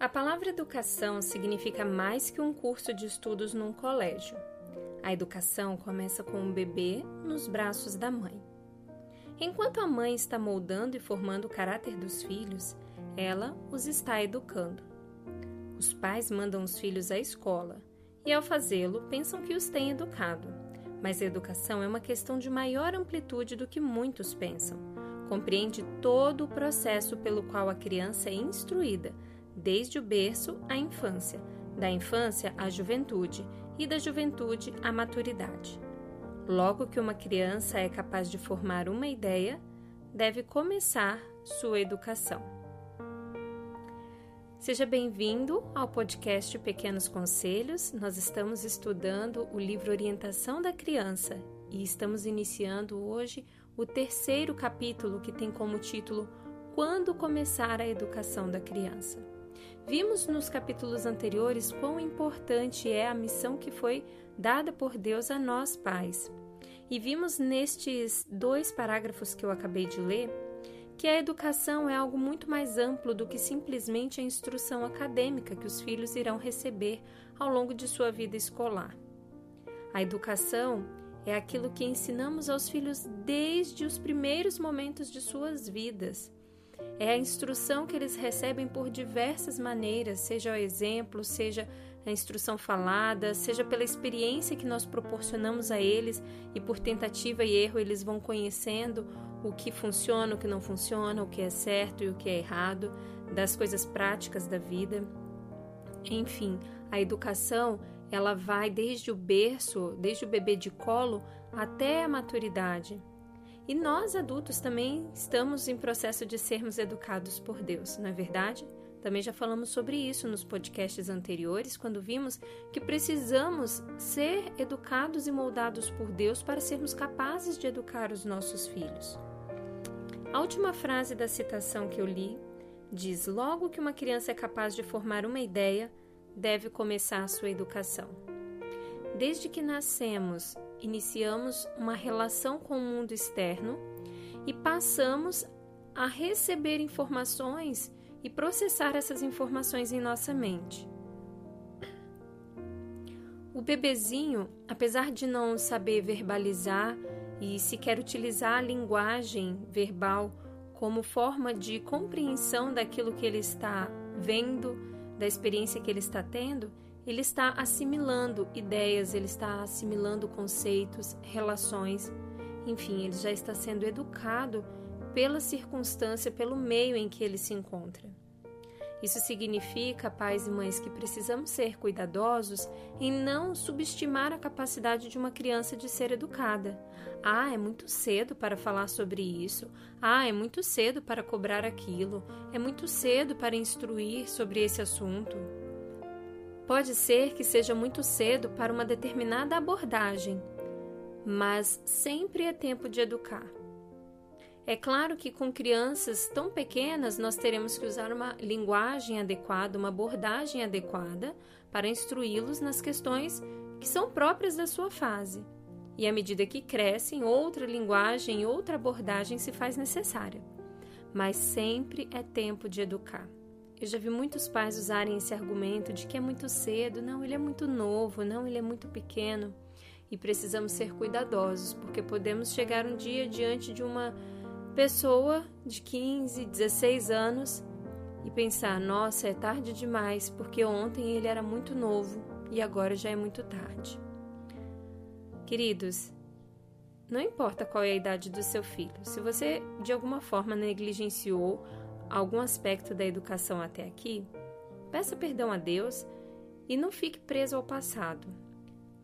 A palavra educação significa mais que um curso de estudos num colégio. A educação começa com um bebê nos braços da mãe. Enquanto a mãe está moldando e formando o caráter dos filhos, ela os está educando. Os pais mandam os filhos à escola e, ao fazê-lo, pensam que os têm educado. Mas a educação é uma questão de maior amplitude do que muitos pensam. Compreende todo o processo pelo qual a criança é instruída desde o berço à infância, da infância à juventude e da juventude à maturidade. Logo que uma criança é capaz de formar uma ideia, deve começar sua educação. Seja bem-vindo ao podcast Pequenos Conselhos. Nós estamos estudando o livro Orientação da Criança e estamos iniciando hoje o terceiro capítulo que tem como título Quando começar a educação da criança. Vimos nos capítulos anteriores quão importante é a missão que foi dada por Deus a nós pais. E vimos nestes dois parágrafos que eu acabei de ler que a educação é algo muito mais amplo do que simplesmente a instrução acadêmica que os filhos irão receber ao longo de sua vida escolar. A educação é aquilo que ensinamos aos filhos desde os primeiros momentos de suas vidas. É a instrução que eles recebem por diversas maneiras, seja o exemplo, seja a instrução falada, seja pela experiência que nós proporcionamos a eles e por tentativa e erro eles vão conhecendo o que funciona, o que não funciona, o que é certo e o que é errado, das coisas práticas da vida. Enfim, a educação, ela vai desde o berço, desde o bebê de colo até a maturidade. E nós adultos também estamos em processo de sermos educados por Deus, não é verdade? Também já falamos sobre isso nos podcasts anteriores, quando vimos que precisamos ser educados e moldados por Deus para sermos capazes de educar os nossos filhos. A última frase da citação que eu li diz: Logo que uma criança é capaz de formar uma ideia, deve começar a sua educação. Desde que nascemos iniciamos uma relação com o mundo externo e passamos a receber informações e processar essas informações em nossa mente. O bebezinho, apesar de não saber verbalizar e sequer utilizar a linguagem verbal como forma de compreensão daquilo que ele está vendo, da experiência que ele está tendo, ele está assimilando ideias, ele está assimilando conceitos, relações, enfim, ele já está sendo educado pela circunstância, pelo meio em que ele se encontra. Isso significa, pais e mães, que precisamos ser cuidadosos em não subestimar a capacidade de uma criança de ser educada. Ah, é muito cedo para falar sobre isso. Ah, é muito cedo para cobrar aquilo. É muito cedo para instruir sobre esse assunto. Pode ser que seja muito cedo para uma determinada abordagem, mas sempre é tempo de educar. É claro que com crianças tão pequenas nós teremos que usar uma linguagem adequada, uma abordagem adequada para instruí-los nas questões que são próprias da sua fase. E à medida que crescem, outra linguagem, outra abordagem se faz necessária. Mas sempre é tempo de educar. Eu já vi muitos pais usarem esse argumento de que é muito cedo, não, ele é muito novo, não, ele é muito pequeno. E precisamos ser cuidadosos, porque podemos chegar um dia diante de uma pessoa de 15, 16 anos e pensar: nossa, é tarde demais, porque ontem ele era muito novo e agora já é muito tarde. Queridos, não importa qual é a idade do seu filho, se você de alguma forma negligenciou algum aspecto da educação até aqui, peça perdão a Deus e não fique preso ao passado.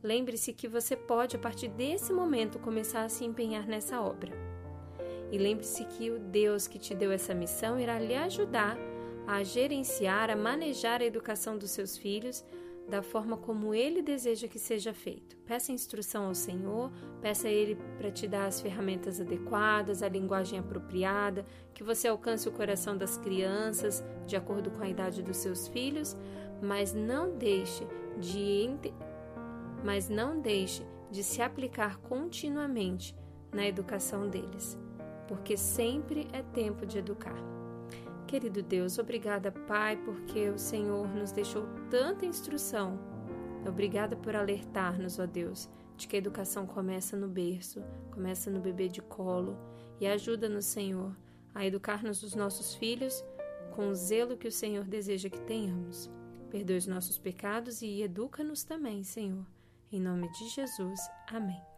Lembre-se que você pode, a partir desse momento, começar a se empenhar nessa obra. E lembre-se que o Deus que te deu essa missão irá lhe ajudar a gerenciar, a manejar a educação dos seus filhos da forma como ele deseja que seja feito. Peça instrução ao Senhor, peça a Ele para te dar as ferramentas adequadas, a linguagem apropriada, que você alcance o coração das crianças de acordo com a idade dos seus filhos, mas não deixe de mas não deixe de se aplicar continuamente na educação deles, porque sempre é tempo de educar. Querido Deus, obrigada, Pai, porque o Senhor nos deixou tanta instrução. Obrigada por alertar-nos, ó Deus, de que a educação começa no berço, começa no bebê de colo, e ajuda-nos, Senhor, a educar-nos os nossos filhos com o zelo que o Senhor deseja que tenhamos. Perdoe os nossos pecados e educa-nos também, Senhor. Em nome de Jesus. Amém.